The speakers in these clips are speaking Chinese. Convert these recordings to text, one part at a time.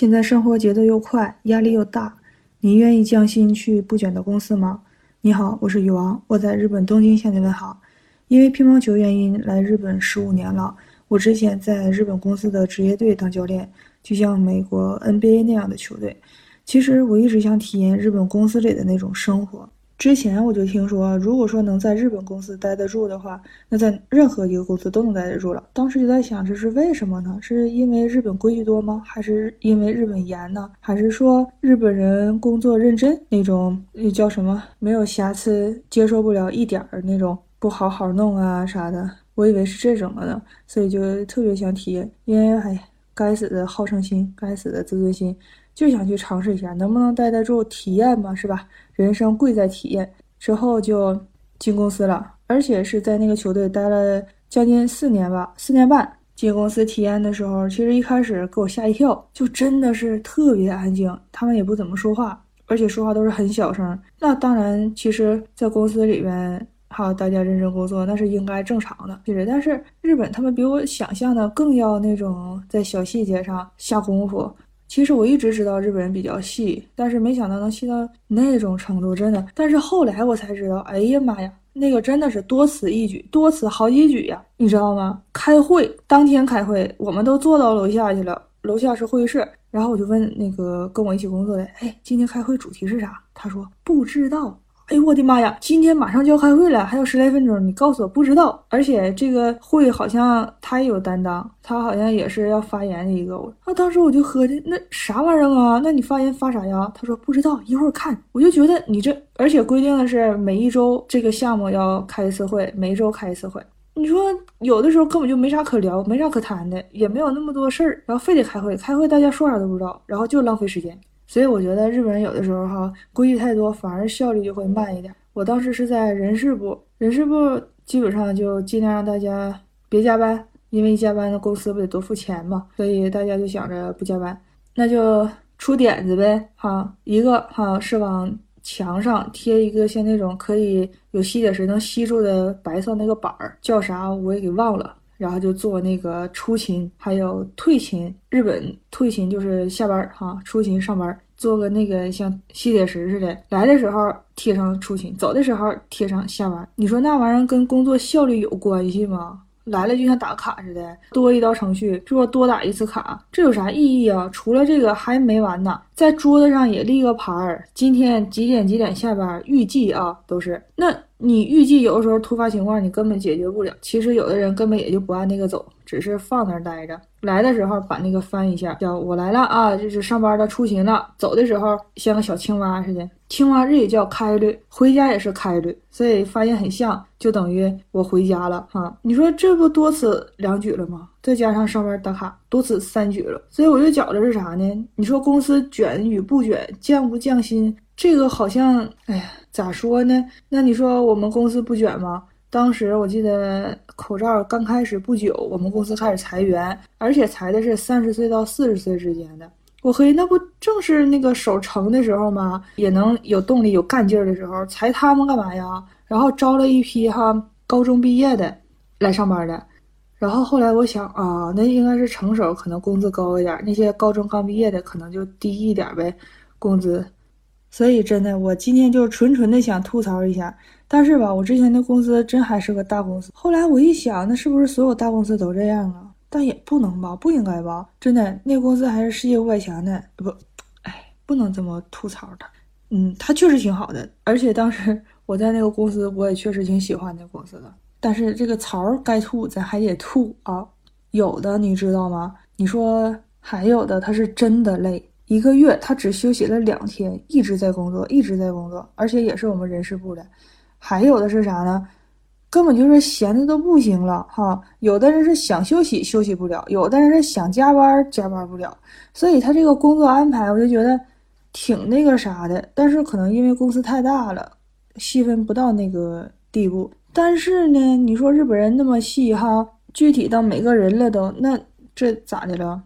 现在生活节奏又快，压力又大，你愿意降薪去不卷的公司吗？你好，我是雨王，我在日本东京向你问好。因为乒乓球原因来日本十五年了，我之前在日本公司的职业队当教练，就像美国 NBA 那样的球队。其实我一直想体验日本公司里的那种生活。之前我就听说，如果说能在日本公司待得住的话，那在任何一个公司都能待得住了。当时就在想，这是为什么呢？是因为日本规矩多吗？还是因为日本严呢？还是说日本人工作认真那种？那叫什么？没有瑕疵，接受不了一点儿那种不好好弄啊啥的？我以为是这种的呢，所以就特别想体验。因为哎，该死的好胜心，该死的自尊心。就想去尝试一下，能不能待得住体验嘛，是吧？人生贵在体验。之后就进公司了，而且是在那个球队待了将近四年吧，四年半。进公司体验的时候，其实一开始给我吓一跳，就真的是特别安静，他们也不怎么说话，而且说话都是很小声。那当然，其实，在公司里边好，大家认真工作，那是应该正常的。其实，但是日本他们比我想象的更要那种在小细节上下功夫。其实我一直知道日本人比较细，但是没想到能细到那种程度，真的。但是后来我才知道，哎呀妈呀，那个真的是多此一举，多此好几举呀，你知道吗？开会当天开会，我们都坐到楼下去了，楼下是会议室，然后我就问那个跟我一起工作的，哎，今天开会主题是啥？他说不知道。哎呦我的妈呀！今天马上就要开会了，还有十来分钟，你告诉我不知道。而且这个会好像他也有担当，他好像也是要发言的一个。我啊，当时我就合计，那啥玩意儿啊？那你发言发啥呀？他说不知道，一会儿看。我就觉得你这，而且规定的是每一周这个项目要开一次会，每一周开一次会。你说有的时候根本就没啥可聊，没啥可谈的，也没有那么多事儿，然后非得开会，开会大家说啥都不知道，然后就浪费时间。所以我觉得日本人有的时候哈规矩太多，反而效率就会慢一点。我当时是在人事部，人事部基本上就尽量让大家别加班，因为加班的公司不得多付钱嘛，所以大家就想着不加班，那就出点子呗哈。一个哈是往墙上贴一个像那种可以有吸铁石能吸住的白色那个板儿，叫啥我也给忘了。然后就做那个出勤，还有退勤。日本退勤就是下班儿哈，出勤上班，做个那个像吸铁石似的，来的时候贴上出勤，走的时候贴上下班。你说那玩意儿跟工作效率有关系吗？来了就像打卡似的，多一道程序，是不多打一次卡，这有啥意义啊？除了这个还没完呢，在桌子上也立个牌儿，今天几点几点下班，预计啊都是那。你预计有的时候突发情况你根本解决不了，其实有的人根本也就不按那个走，只是放那儿待着。来的时候把那个翻一下，叫我来了啊，就是上班的出勤了。走的时候像个小青蛙似的，青蛙日也叫开绿，回家也是开绿，所以发现很像，就等于我回家了哈。你说这不多此两举了吗？再加上上班打卡，多此三举了。所以我就觉着是啥呢？你说公司卷与不卷，降不降薪？这个好像，哎呀。咋说呢？那你说我们公司不卷吗？当时我记得口罩刚开始不久，我们公司开始裁员，而且裁的是三十岁到四十岁之间的。我嘿，那不正是那个手成的时候吗？也能有动力、有干劲儿的时候，裁他们干嘛呀？然后招了一批哈高中毕业的来上班的。然后后来我想啊，那应该是成手，可能工资高一点。那些高中刚毕业的可能就低一点呗，工资。所以真的，我今天就纯纯的想吐槽一下。但是吧，我之前的公司真还是个大公司。后来我一想，那是不是所有大公司都这样啊？但也不能吧，不应该吧？真的，那公司还是世界五百强的。不，哎，不能这么吐槽他。嗯，他确实挺好的，而且当时 我在那个公司，我也确实挺喜欢那公司的。但是这个槽该吐，咱还得吐啊。有的你知道吗？你说还有的，他是真的累。一个月，他只休息了两天，一直在工作，一直在工作，而且也是我们人事部的。还有的是啥呢？根本就是闲的都不行了哈。有的人是想休息休息不了，有的人是想加班加班不了。所以他这个工作安排，我就觉得挺那个啥的。但是可能因为公司太大了，细分不到那个地步。但是呢，你说日本人那么细哈，具体到每个人了都，那这咋的了？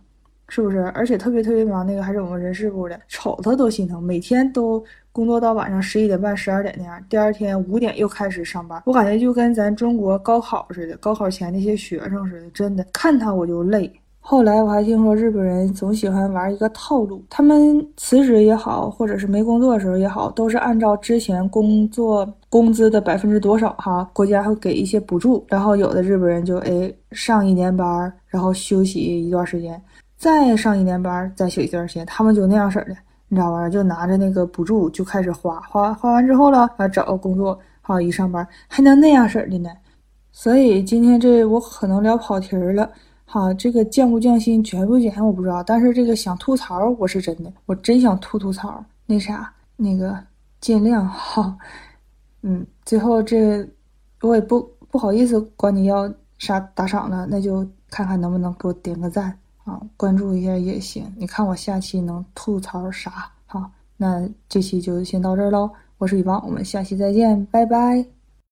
是不是？而且特别特别忙，那个还是我们人事部的，瞅他都心疼。每天都工作到晚上十一点半、十二点那样，第二天五点又开始上班。我感觉就跟咱中国高考似的，高考前那些学生似的，真的看他我就累。后来我还听说日本人总喜欢玩一个套路，他们辞职也好，或者是没工作的时候也好，都是按照之前工作工资的百分之多少哈，国家会给一些补助。然后有的日本人就哎上一年班，然后休息一段时间，再上一年班，再休息一段时间，他们就那样式的，你知道吧？就拿着那个补助就开始花，花花完之后了，啊找个工作，好一上班还能那样式的呢。所以今天这我可能聊跑题儿了。好，这个降不降薪，减不减我不知道，但是这个想吐槽我是真的，我真想吐吐槽。那啥，那个尽量哈，嗯，最后这我也不不好意思管你要啥打赏了，那就看看能不能给我点个赞啊，关注一下也行。你看我下期能吐槽啥？好，那这期就先到这儿喽。我是雨邦，我们下期再见，拜拜。